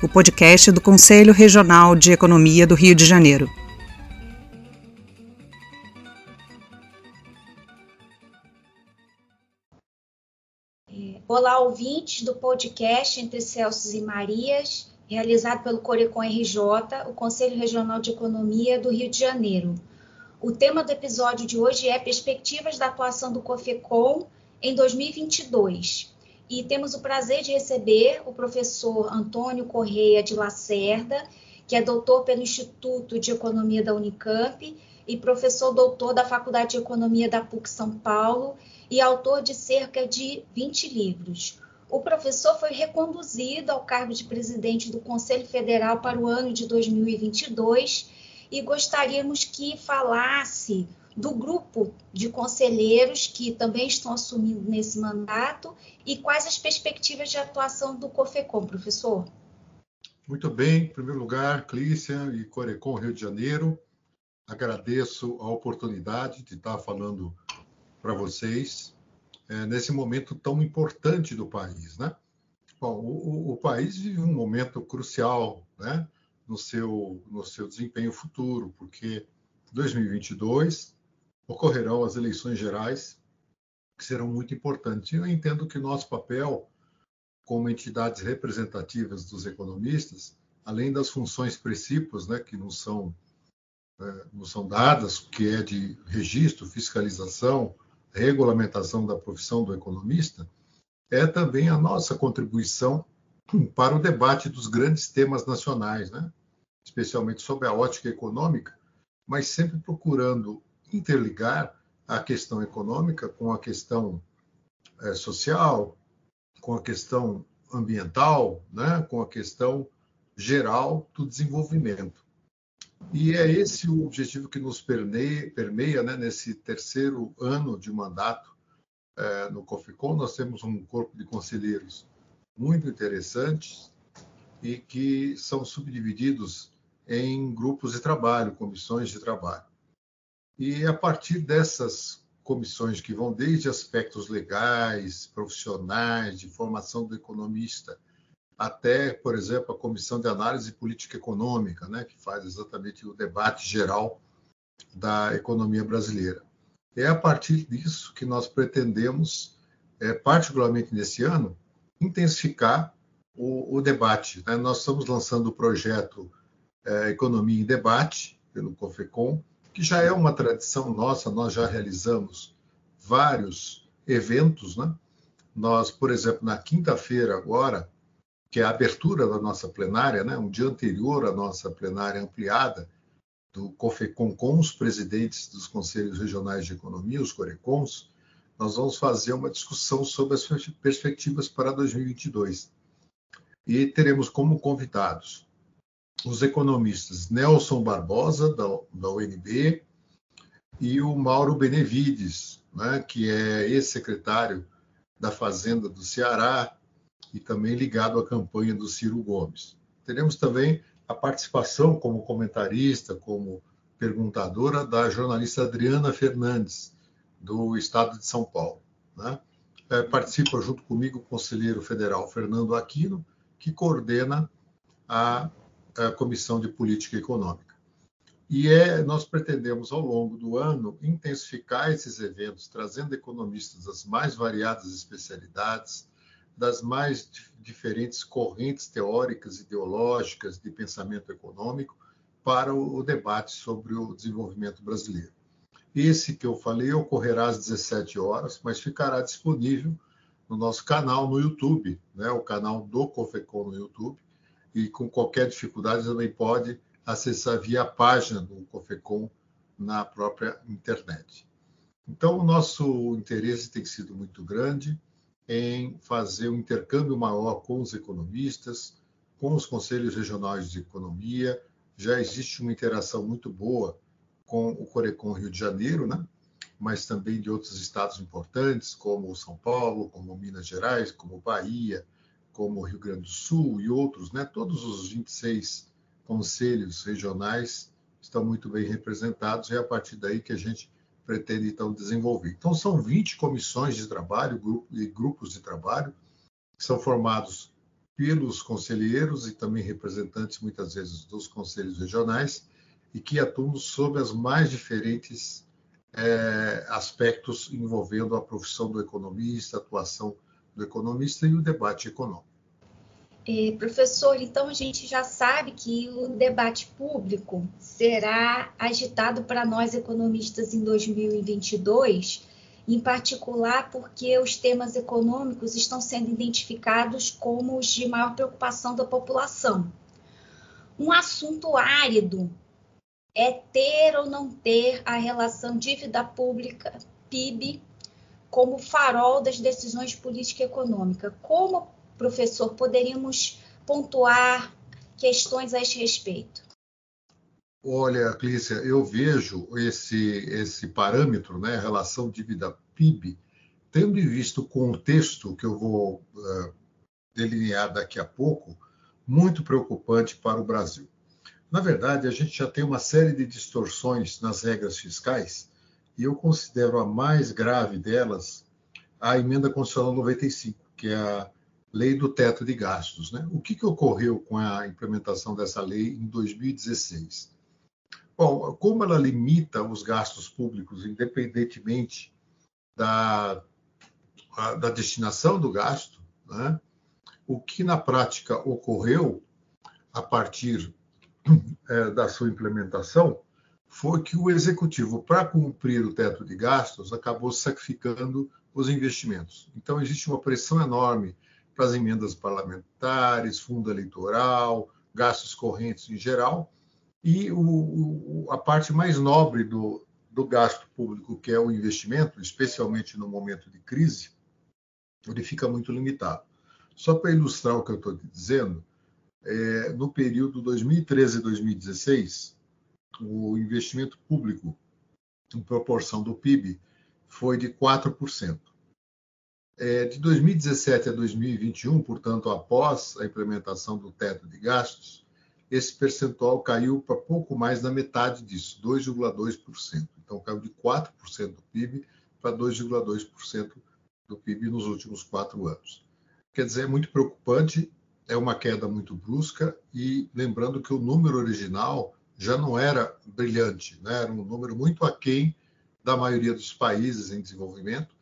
o podcast do Conselho Regional de Economia do Rio de Janeiro. Olá, ouvintes do podcast Entre Celsos e Marias, realizado pelo Corecon RJ, o Conselho Regional de Economia do Rio de Janeiro. O tema do episódio de hoje é Perspectivas da atuação do COFECOM em 2022. E temos o prazer de receber o professor Antônio Correia de Lacerda, que é doutor pelo Instituto de Economia da Unicamp e professor doutor da Faculdade de Economia da PUC São Paulo e autor de cerca de 20 livros. O professor foi reconduzido ao cargo de presidente do Conselho Federal para o ano de 2022 e gostaríamos que falasse do grupo de conselheiros que também estão assumindo nesse mandato e quais as perspectivas de atuação do COFECOM, professor? Muito bem, em primeiro lugar, Clícia e Corecon Rio de Janeiro, agradeço a oportunidade de estar falando para vocês é, nesse momento tão importante do país, né? Bom, o, o, país vive um momento crucial, né, no seu no seu desempenho futuro, porque 2022 ocorrerão as eleições gerais que serão muito importantes. Eu entendo que nosso papel como entidades representativas dos economistas, além das funções principais, né, que nos são é, nos são dadas, que é de registro, fiscalização, regulamentação da profissão do economista, é também a nossa contribuição para o debate dos grandes temas nacionais, né? especialmente sobre a ótica econômica, mas sempre procurando interligar a questão econômica com a questão é, social, com a questão ambiental, né? com a questão geral do desenvolvimento. E é esse o objetivo que nos permeia, permeia né, nesse terceiro ano de mandato é, no COFICON. Nós temos um corpo de conselheiros muito interessantes e que são subdivididos em grupos de trabalho, comissões de trabalho. E a partir dessas comissões que vão desde aspectos legais, profissionais, de formação do economista, até, por exemplo, a Comissão de Análise Política Econômica, né, que faz exatamente o debate geral da economia brasileira. É a partir disso que nós pretendemos, é, particularmente nesse ano, intensificar o, o debate. Né? Nós estamos lançando o projeto é, Economia em Debate, pelo COFECOM, que já é uma tradição nossa, nós já realizamos vários eventos. Né? Nós, por exemplo, na quinta-feira agora, que é a abertura da nossa plenária, né, um dia anterior à nossa plenária ampliada do COFECOM com os presidentes dos conselhos regionais de economia, os CORECONs, nós vamos fazer uma discussão sobre as perspectivas para 2022. E teremos como convidados os economistas Nelson Barbosa, da, da UNB, e o Mauro Benevides, né, que é ex-secretário da Fazenda do Ceará, e também ligado à campanha do Ciro Gomes. Teremos também a participação como comentarista, como perguntadora da jornalista Adriana Fernandes, do Estado de São Paulo. Né? É, participa junto comigo o conselheiro federal Fernando Aquino, que coordena a, a Comissão de Política Econômica. E é, nós pretendemos, ao longo do ano, intensificar esses eventos, trazendo economistas das mais variadas especialidades, das mais diferentes correntes teóricas, ideológicas de pensamento econômico para o debate sobre o desenvolvimento brasileiro. Esse que eu falei ocorrerá às 17 horas, mas ficará disponível no nosso canal no YouTube, né, o canal do Cofecon no YouTube, e com qualquer dificuldade também pode acessar via página do Cofecon na própria internet. Então, o nosso interesse tem sido muito grande em fazer um intercâmbio maior com os economistas, com os conselhos regionais de economia, já existe uma interação muito boa com o Corecon Rio de Janeiro, né? mas também de outros estados importantes, como São Paulo, como Minas Gerais, como Bahia, como Rio Grande do Sul e outros, né? Todos os 26 conselhos regionais estão muito bem representados e é a partir daí que a gente pretende então desenvolver. Então são 20 comissões de trabalho grupo, e grupos de trabalho que são formados pelos conselheiros e também representantes muitas vezes dos conselhos regionais e que atuam sobre as mais diferentes é, aspectos envolvendo a profissão do economista, a atuação do economista e o debate econômico. É, professor, então a gente já sabe que o debate público será agitado para nós economistas em 2022, em particular porque os temas econômicos estão sendo identificados como os de maior preocupação da população. Um assunto árido é ter ou não ter a relação dívida pública PIB como farol das decisões de política econômica. Como, professor, poderíamos pontuar questões a este respeito? Olha, Clícia, eu vejo esse, esse parâmetro, né, relação dívida-PIB, tendo em vista o contexto que eu vou uh, delinear daqui a pouco, muito preocupante para o Brasil. Na verdade, a gente já tem uma série de distorções nas regras fiscais e eu considero a mais grave delas a emenda constitucional 95, que é a lei do teto de gastos. Né? O que, que ocorreu com a implementação dessa lei em 2016? Bom, como ela limita os gastos públicos, independentemente da, da destinação do gasto, né? o que na prática ocorreu a partir é, da sua implementação foi que o executivo, para cumprir o teto de gastos, acabou sacrificando os investimentos. Então, existe uma pressão enorme para as emendas parlamentares, fundo eleitoral, gastos correntes em geral, e o, o, a parte mais nobre do, do gasto público, que é o investimento, especialmente no momento de crise, ele fica muito limitado. Só para ilustrar o que eu estou dizendo, é, no período 2013 e 2016, o investimento público em proporção do PIB foi de 4%. É, de 2017 a 2021, portanto, após a implementação do teto de gastos, esse percentual caiu para pouco mais da metade disso, 2,2%. Então, caiu de 4% do PIB para 2,2% do PIB nos últimos quatro anos. Quer dizer, é muito preocupante é uma queda muito brusca e lembrando que o número original já não era brilhante, né? era um número muito aquém da maioria dos países em desenvolvimento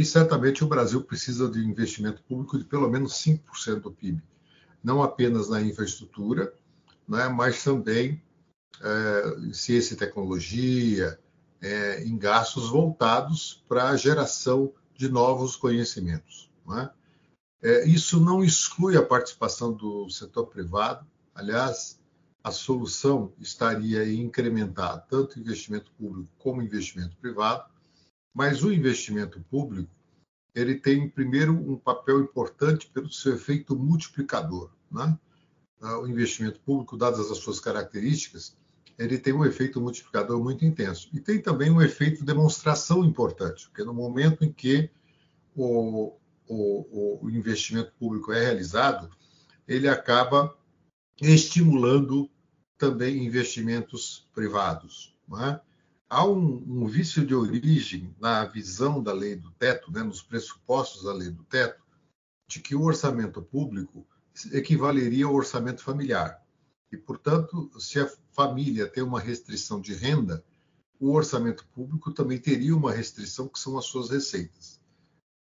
e certamente o Brasil precisa de investimento público de pelo menos 5% do PIB, não apenas na infraestrutura, né? mas também é, em ciência e tecnologia, é, em gastos voltados para a geração de novos conhecimentos. Né? É, isso não exclui a participação do setor privado. Aliás, a solução estaria em incrementar tanto investimento público como investimento privado, mas o investimento público ele tem primeiro um papel importante pelo seu efeito multiplicador, né? Ah, o investimento público, dadas as suas características, ele tem um efeito multiplicador muito intenso e tem também um efeito demonstração importante, porque no momento em que o, o, o investimento público é realizado, ele acaba estimulando também investimentos privados. É? Há um, um, vício de origem na visão da lei do teto, né, nos pressupostos da lei do teto, de que o orçamento público equivaleria ao orçamento familiar. E, portanto, se a família tem uma restrição de renda, o orçamento público também teria uma restrição que são as suas receitas.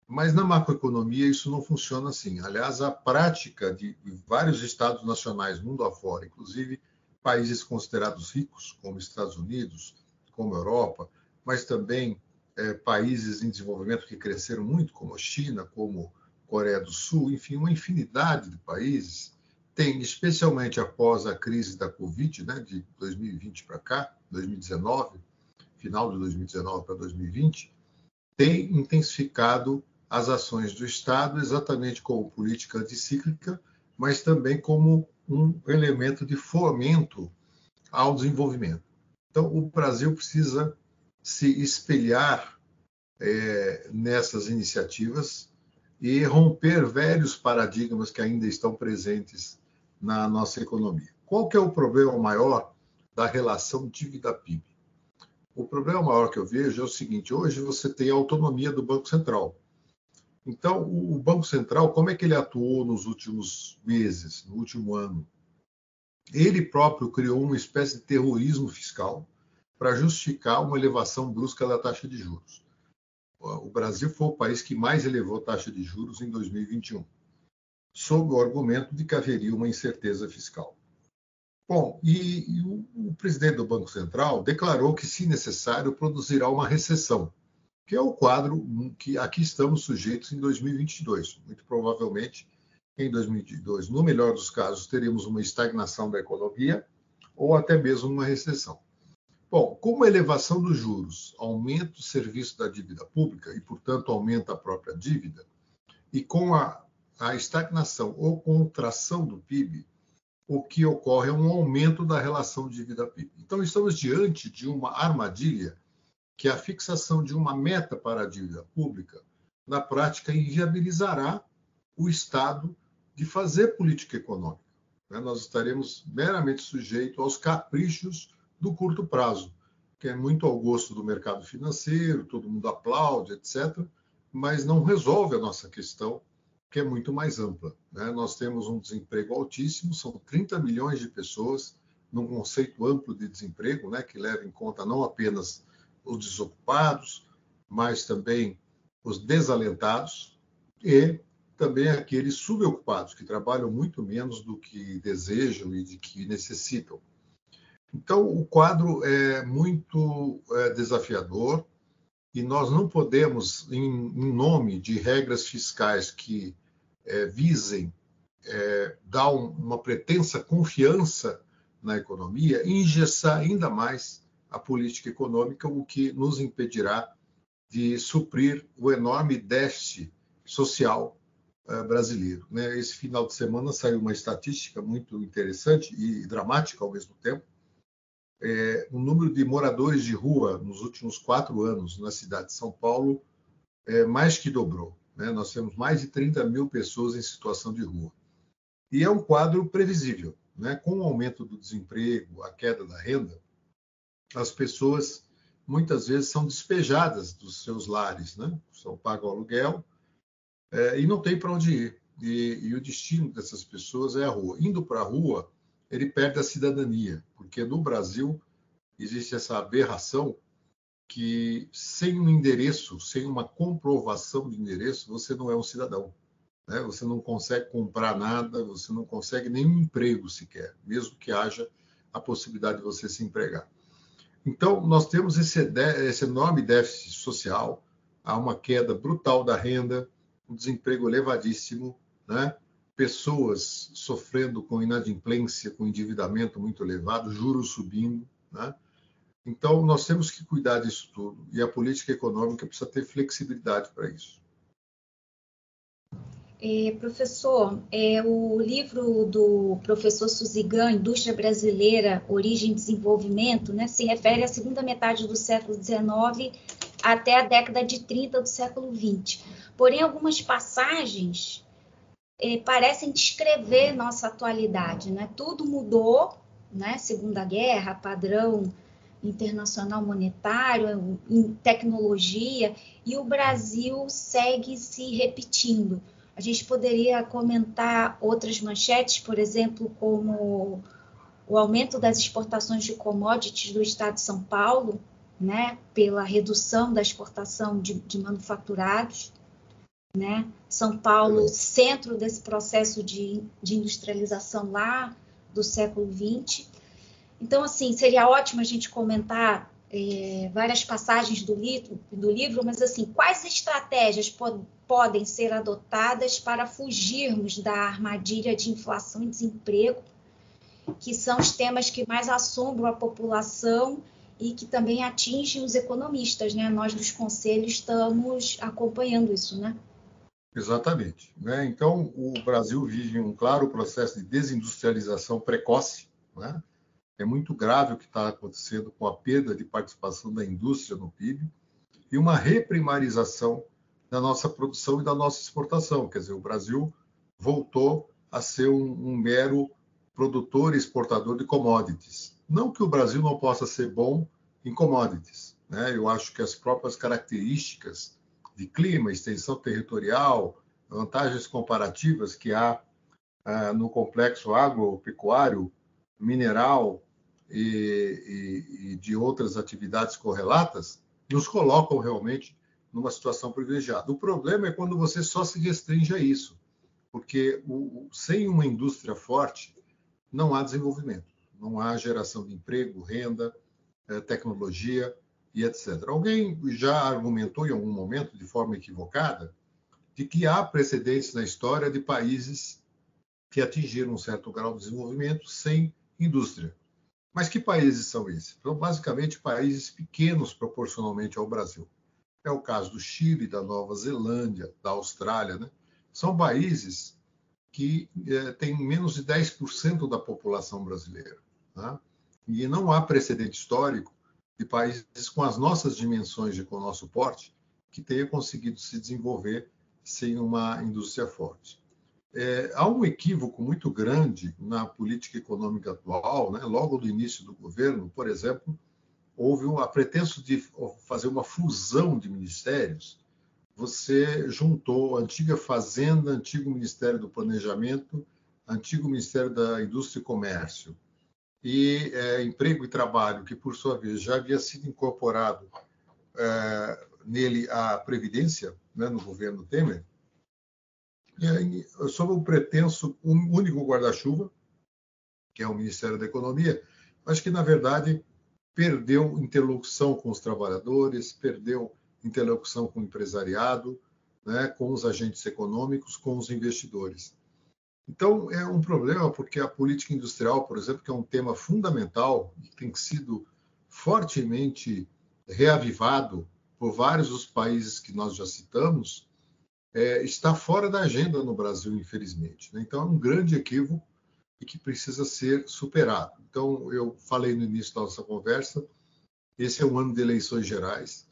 Mas na macroeconomia isso não funciona assim. Aliás, a prática de vários estados nacionais mundo afora, inclusive países considerados ricos, como Estados Unidos, como Europa, mas também é, países em desenvolvimento que cresceram muito, como a China, como Coreia do Sul, enfim, uma infinidade de países, tem, especialmente após a crise da Covid, né, de 2020 para cá, 2019, final de 2019 para 2020, tem intensificado as ações do Estado, exatamente como política anticíclica, mas também como um elemento de fomento ao desenvolvimento. Então, o Brasil precisa se espelhar é, nessas iniciativas e romper velhos paradigmas que ainda estão presentes na nossa economia. Qual que é o problema maior da relação dívida-PIB? O problema maior que eu vejo é o seguinte: hoje você tem a autonomia do Banco Central. Então, o Banco Central, como é que ele atuou nos últimos meses, no último ano? Ele próprio criou uma espécie de terrorismo fiscal para justificar uma elevação brusca da taxa de juros. O Brasil foi o país que mais elevou taxa de juros em 2021, sob o argumento de que haveria uma incerteza fiscal. Bom, e, e o, o, presidente do Banco Central declarou que, se necessário, produzirá uma recessão, que é o quadro que aqui estamos sujeitos em 2022. Muito provavelmente, em 2022, no melhor dos casos, teremos uma estagnação da economia ou até mesmo uma recessão. Bom, como a elevação dos juros aumenta o serviço da dívida pública e, portanto, aumenta a própria dívida, e com a, a estagnação ou contração do PIB, o que ocorre é um aumento da relação dívida-PIB. Então, estamos diante de uma armadilha que a fixação de uma meta para a dívida pública, na prática, inviabilizará o Estado de fazer política econômica. Né? Nós estaremos meramente sujeitos aos caprichos do curto prazo, que é muito ao gosto do mercado financeiro, todo mundo aplaude, etc., mas não resolve a nossa questão, que é muito mais ampla. Né? Nós temos um desemprego altíssimo, são 30 milhões de pessoas num conceito amplo de desemprego, né, que leva em conta não apenas os desocupados, mas também os desalentados e também aqueles subocupados, que trabalham muito menos do que desejam e de que necessitam. Então, o quadro é muito é, desafiador e nós não podemos, em, em nome de regras fiscais que é, visem é, dar um, uma pretensa confiança na economia, engessar ainda mais a política econômica, o que nos impedirá de suprir o enorme déficit social brasileiro. Né? Esse final de semana saiu uma estatística muito interessante e dramática ao mesmo tempo, é, o número de moradores de rua nos últimos quatro anos na cidade de São Paulo é, mais que dobrou. Né? Nós temos mais de 30 mil pessoas em situação de rua. E é um quadro previsível. Né? Com o aumento do desemprego, a queda da renda, as pessoas muitas vezes são despejadas dos seus lares, né? são pagos aluguel é, e não tem para onde ir. E, e, o destino dessas pessoas é a rua. Indo para a rua, ele perde a cidadania, porque no Brasil existe essa aberração que sem um endereço, sem uma comprovação de endereço, você não é um cidadão. Né? Você não consegue comprar nada, você não consegue nenhum emprego sequer, mesmo que haja a possibilidade de você se empregar. Então, nós temos esse, esse enorme déficit social, há uma queda brutal da renda, um desemprego elevadíssimo, né? pessoas sofrendo com inadimplência, com endividamento muito elevado, juros subindo. Né? Então, nós temos que cuidar disso tudo e a política econômica precisa ter flexibilidade para isso. É, professor, é, o livro do professor Suzigan, Indústria Brasileira, Origem e Desenvolvimento, né, se refere à segunda metade do século XIX até a década de 30 do século XX. Porém, algumas passagens é, parecem descrever nossa atualidade, né? Tudo mudou, né? Segunda Guerra, padrão internacional monetário, em tecnologia, e o Brasil segue se repetindo. A gente poderia comentar outras manchetes, por exemplo, como o aumento das exportações de commodities do Estado de São Paulo, né, pela redução da exportação de, de manufaturados, né? São Paulo, centro desse processo de, de industrialização lá do século XX. Então, assim, seria ótimo a gente comentar é, várias passagens do, li do, livro, mas assim, quais estratégias po podem ser adotadas para fugirmos da armadilha de inflação e desemprego, que são os temas que mais assombram a população e que também atingem os economistas, né? Nós dos conselhos estamos acompanhando isso, né? Exatamente. Né? Então, o Brasil vive um claro processo de desindustrialização precoce. Né? É muito grave o que está acontecendo com a perda de participação da indústria no PIB e uma reprimarização da nossa produção e da nossa exportação. Quer dizer, o Brasil voltou a ser um, um mero produtor e exportador de commodities. Não que o Brasil não possa ser bom em commodities. Né? Eu acho que as próprias características de clima, extensão territorial, vantagens comparativas que há ah, no complexo agropecuário, mineral e, e, e de outras atividades correlatas, nos colocam realmente numa situação privilegiada. O problema é quando você só se restringe a isso, porque o, sem uma indústria forte não há desenvolvimento, não há geração de emprego, renda, eh, tecnologia e etc. Alguém já argumentou em algum momento, de forma equivocada, de que há precedentes na história de países que atingiram um certo grau de desenvolvimento sem indústria. Mas que países são esses? São basicamente países pequenos proporcionalmente ao Brasil. É o caso do Chile, da Nova Zelândia, da Austrália. Né? São países que é, têm menos de 10% da população brasileira. Tá? E não há precedente histórico de países com as nossas dimensões e com o nosso porte que tenha conseguido se desenvolver sem uma indústria forte. É, há um equívoco muito grande na política econômica atual, né? logo do início do governo, por exemplo, houve um, a pretenso de fazer uma fusão de ministérios, você juntou a antiga Fazenda, antigo Ministério do Planejamento, antigo Ministério da Indústria e Comércio, e é, Emprego e Trabalho, que por sua vez já havia sido incorporado é, nele a Previdência, né, no governo Temer, sob o pretenso um único guarda-chuva, que é o Ministério da Economia, mas que, na verdade, perdeu interlocução com os trabalhadores, perdeu interlocução com o empresariado, né, com os agentes econômicos, com os investidores. Então, é um problema porque a política industrial, por exemplo, que é um tema fundamental tem sido fortemente reavivado por vários dos países que nós já citamos, é, está fora da agenda no Brasil, infelizmente. Né? Então, é um grande equívoco e que precisa ser superado. Então, eu falei no início da nossa conversa, esse é um ano de eleições gerais.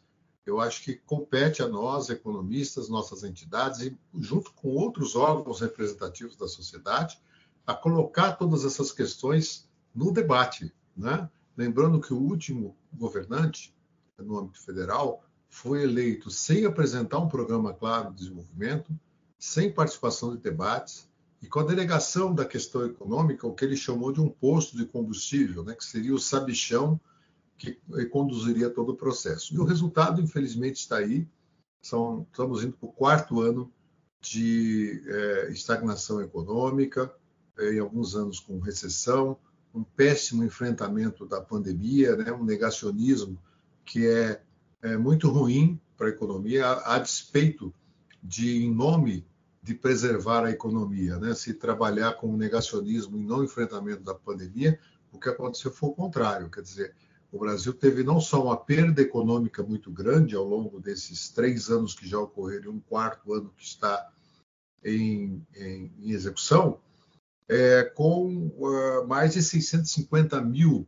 Eu acho que compete a nós, economistas, nossas entidades, e junto com outros órgãos representativos da sociedade, a colocar todas essas questões no debate. Né? Lembrando que o último governante, no âmbito federal, foi eleito sem apresentar um programa claro de desenvolvimento, sem participação de debates, e com a delegação da questão econômica, o que ele chamou de um posto de combustível, né, que seria o sabichão que conduziria todo o processo. E o resultado, infelizmente, está aí. São, estamos indo para o quarto ano de é, estagnação econômica, é, em alguns anos com recessão, um péssimo enfrentamento da pandemia, né, um negacionismo que é é, muito ruim para a economia, a, a, despeito de, em nome de preservar a economia, né? se trabalhar com o negacionismo e não enfrentamento da pandemia, o que aconteceu foi o contrário. Quer dizer, o Brasil teve não só uma perda econômica muito grande ao longo desses três anos que já ocorreram um quarto ano que está em, em, em execução, é, com uh, mais de 650 mil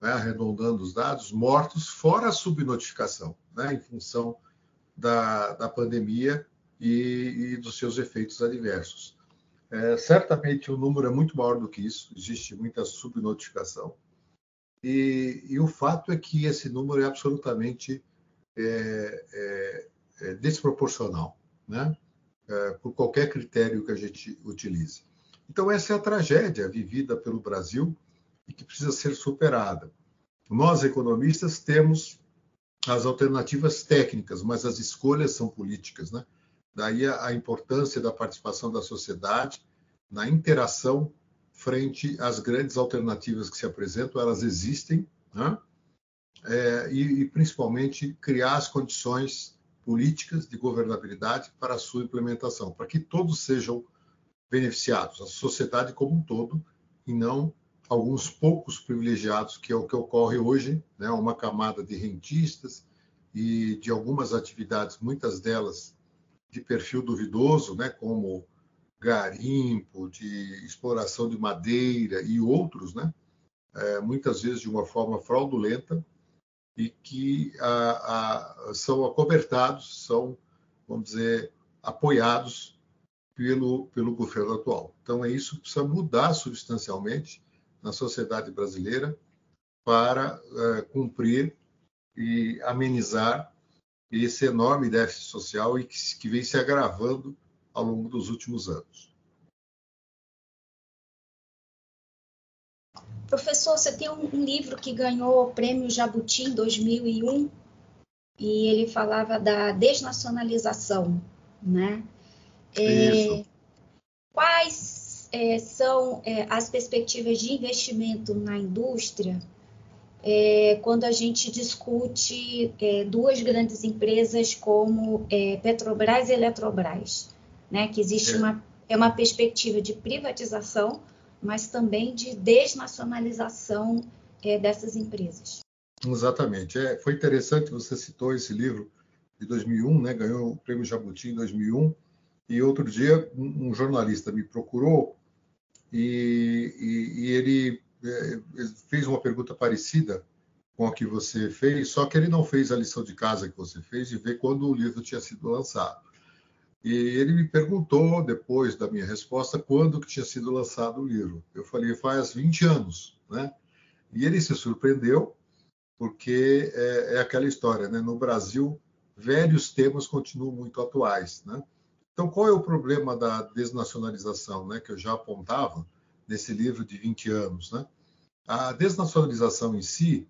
né, arredondando os dados, mortos fora a subnotificação, né, em função da, da pandemia e, e, dos seus efeitos adversos. É, certamente o número é muito maior do que isso, existe muita subnotificação. E, e o fato é que esse número é absolutamente é, é, é desproporcional, né? É, por qualquer critério que a gente utilize. Então, essa é a tragédia vivida pelo Brasil e que precisa ser superada. Nós, economistas, temos as alternativas técnicas, mas as escolhas são políticas. Né? Daí a importância da participação da sociedade na interação frente às grandes alternativas que se apresentam, elas existem, né? é, e, e, principalmente criar as condições políticas de governabilidade para a sua implementação, para que todos sejam beneficiados, a sociedade como um todo, e não alguns poucos privilegiados, que é o que ocorre hoje, né, uma camada de rentistas e de algumas atividades, muitas delas de perfil duvidoso, né, como garimpo, de exploração de madeira e outros, né, é, muitas vezes de uma forma fraudulenta e que a, a, são acobertados, são, vamos dizer, apoiados pelo, pelo governo atual. Então, é isso que precisa mudar substancialmente na sociedade brasileira para é, cumprir e amenizar esse enorme déficit social e que, que vem se agravando ao longo dos últimos anos. Professor, você tem um, livro que ganhou o prêmio Jabuti em 2001 e ele falava da desnacionalização, né? É, quais é, são é, as perspectivas de investimento na indústria é, quando a gente discute é, duas grandes empresas como é, Petrobras e Eletrobras, né? Que existe uma, é uma perspectiva de privatização mas também de desnacionalização é, dessas empresas. Exatamente. É, foi interessante você citou esse livro de 2001, né? Ganhou o Prêmio Jabuti em 2001. E outro dia um, um jornalista me procurou e, e, e ele, é, ele fez uma pergunta parecida com a que você fez, só que ele não fez a lição de casa que você fez de ver quando o livro tinha sido lançado. E ele me perguntou, depois da minha resposta, quando que tinha sido lançado o livro. Eu falei, faz 20 anos, né? E ele se surpreendeu, porque é, é aquela história, né? No Brasil, velhos temas continuam muito atuais, né? Então, qual é o problema da desnacionalização, né? Que eu já apontava nesse livro de 20 anos, né? A desnacionalização em si,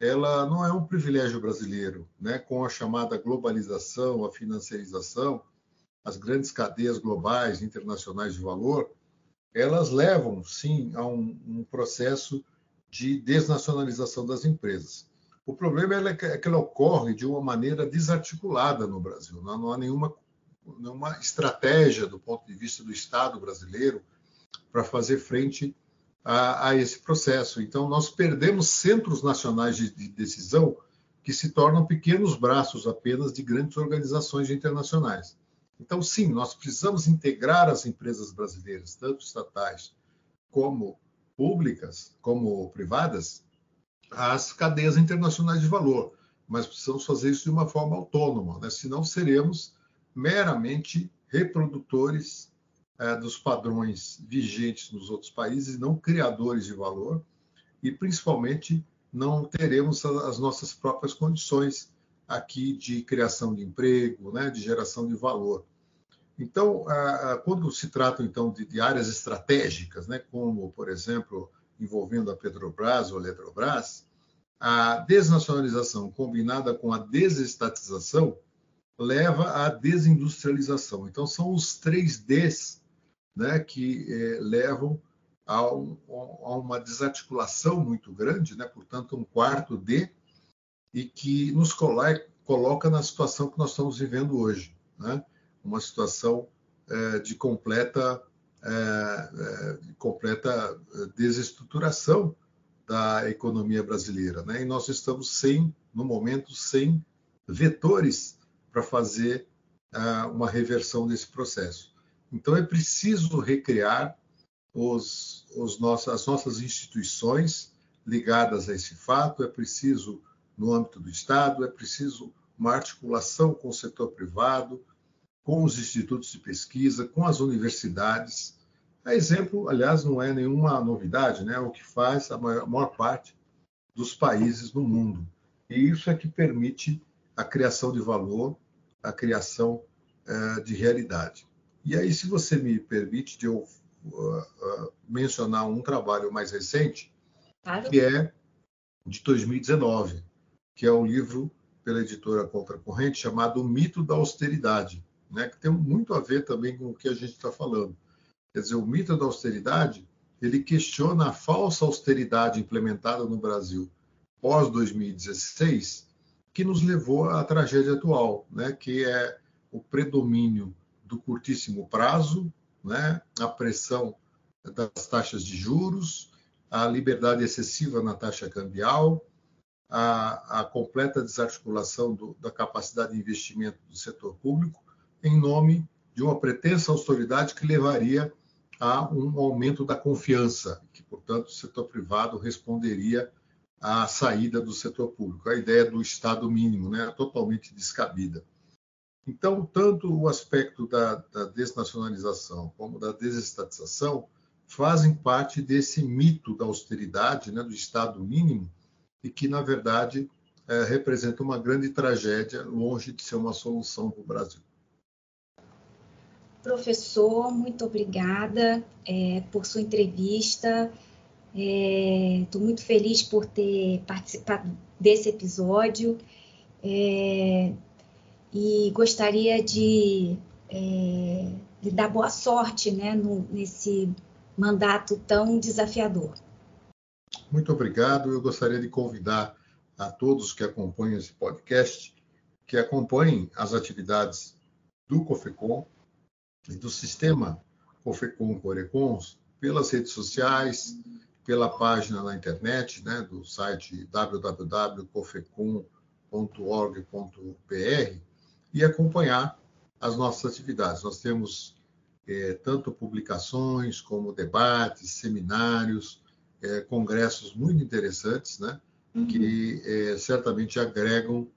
ela não é um privilégio brasileiro, né? Com a chamada globalização, a financiarização, as grandes cadeias globais, internacionais de valor, elas levam, sim, a um, um processo de desnacionalização das empresas. O problema é que, é que ela ocorre de uma maneira desarticulada no Brasil. Não, não há nenhuma, nenhuma estratégia do ponto de vista do Estado brasileiro para fazer frente a, a, esse processo. Então, nós perdemos centros nacionais de, de decisão que se tornam pequenos braços apenas de grandes organizações internacionais. Então, sim, nós precisamos integrar as empresas brasileiras, tanto estatais como públicas, como privadas, às cadeias internacionais de valor. Mas precisamos fazer isso de uma forma autônoma, né? senão seremos meramente reprodutores é, dos padrões vigentes nos outros países, não criadores de valor, e principalmente não teremos as nossas próprias condições aqui de criação de emprego, né, de geração de valor. Então, quando se trata então de, áreas estratégicas, né, como, por exemplo, envolvendo a Petrobras ou a Eletrobras, a desnacionalização combinada com a desestatização leva à desindustrialização. Então, são os três Ds né, que eh, levam a, um, a, uma desarticulação muito grande, né, portanto, um quarto D, e que nos coloca na situação que nós estamos vivendo hoje. Né? uma situação é, de completa, é, é, de completa desestruturação da economia brasileira. Né? E nós estamos sem, no momento, sem vetores para fazer uma reversão desse processo. Então é preciso recriar os, os nossos, as nossas instituições ligadas a esse fato, é preciso, no âmbito do Estado, é preciso uma articulação com o setor privado, com os institutos de pesquisa, com as universidades. A exemplo, aliás, não é nenhuma novidade, né? É o que faz a maior, a maior parte dos países no mundo. E isso é que permite a criação de valor, a criação uh, de realidade. E aí, se você me permite de eu uh, uh, mencionar um trabalho mais recente, claro. que é de 2019, que é um livro pela editora Contracorrente chamado O Mito da Austeridade, né, que tem muito a ver também com o que a gente está falando. Quer dizer, o mito da austeridade, ele questiona a falsa austeridade implementada no Brasil pós 2016, que nos levou à tragédia atual, né, que é o predomínio do curtíssimo prazo, né, a pressão das taxas de juros, a liberdade excessiva na taxa cambial, a, a completa desarticulação do, da capacidade de investimento do setor público em nome de uma pretensa autoridade que levaria a um aumento da confiança, que, portanto, o setor privado responderia à saída do setor público. A ideia do Estado mínimo né, totalmente descabida. Então, tanto o aspecto da, da desnacionalização como da desestatização fazem parte desse mito da austeridade, né, do Estado mínimo, e que, na verdade, é, representa uma grande tragédia, longe de ser uma solução para o Brasil. Professor, muito obrigada é, por sua entrevista. Estou é, muito feliz por ter participado desse episódio é, e gostaria de é, lhe dar boa sorte né, no, nesse mandato tão desafiador. Muito obrigado. Eu gostaria de convidar a todos que acompanham esse podcast que acompanhem as atividades do COFECOM e do sistema COFECOM Corecons pelas redes sociais, pela página na internet, né, do site www.cofecom.org.br e acompanhar as nossas atividades. Nós temos é, tanto publicações como debates, seminários, é, congressos muito interessantes, né? Uhum. que é, certamente agregam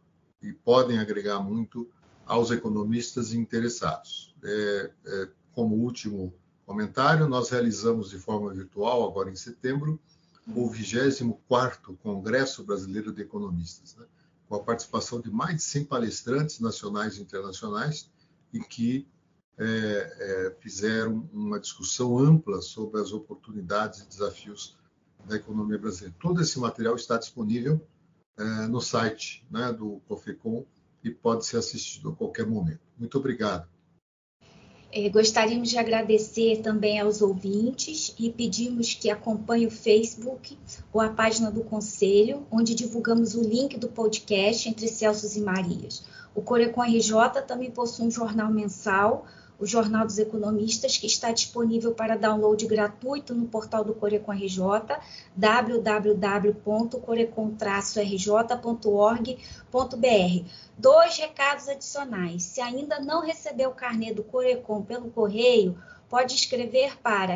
e podem agregar muito aos economistas interessados. É, é, como último comentário, nós realizamos de forma virtual, agora em setembro, o 24º Congresso Brasileiro de Economistas, né? com a participação de mais de 100 palestrantes nacionais e internacionais, e que é, é, fizeram uma discussão ampla sobre as oportunidades e desafios da economia brasileira. Todo esse material está disponível é, no site né, do COFECOM e pode ser assistido a qualquer momento. Muito obrigado. É, gostaríamos de agradecer também aos ouvintes e pedimos que acompanhem o Facebook ou a página do Conselho, onde divulgamos o link do podcast Entre Celsos e Marias. O Corecon RJ também possui um jornal mensal o Jornal dos Economistas, que está disponível para download gratuito no portal do Corecon RJ, www.corecon-rj.org.br. Dois recados adicionais. Se ainda não recebeu o carnê do Corecon pelo correio, pode escrever para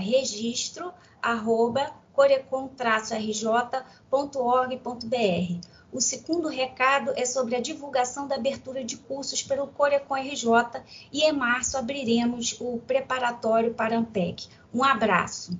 registro@corecon-rj.org.br. O segundo recado é sobre a divulgação da abertura de cursos pelo Corecon RJ e em março abriremos o preparatório para a Ampec. Um abraço.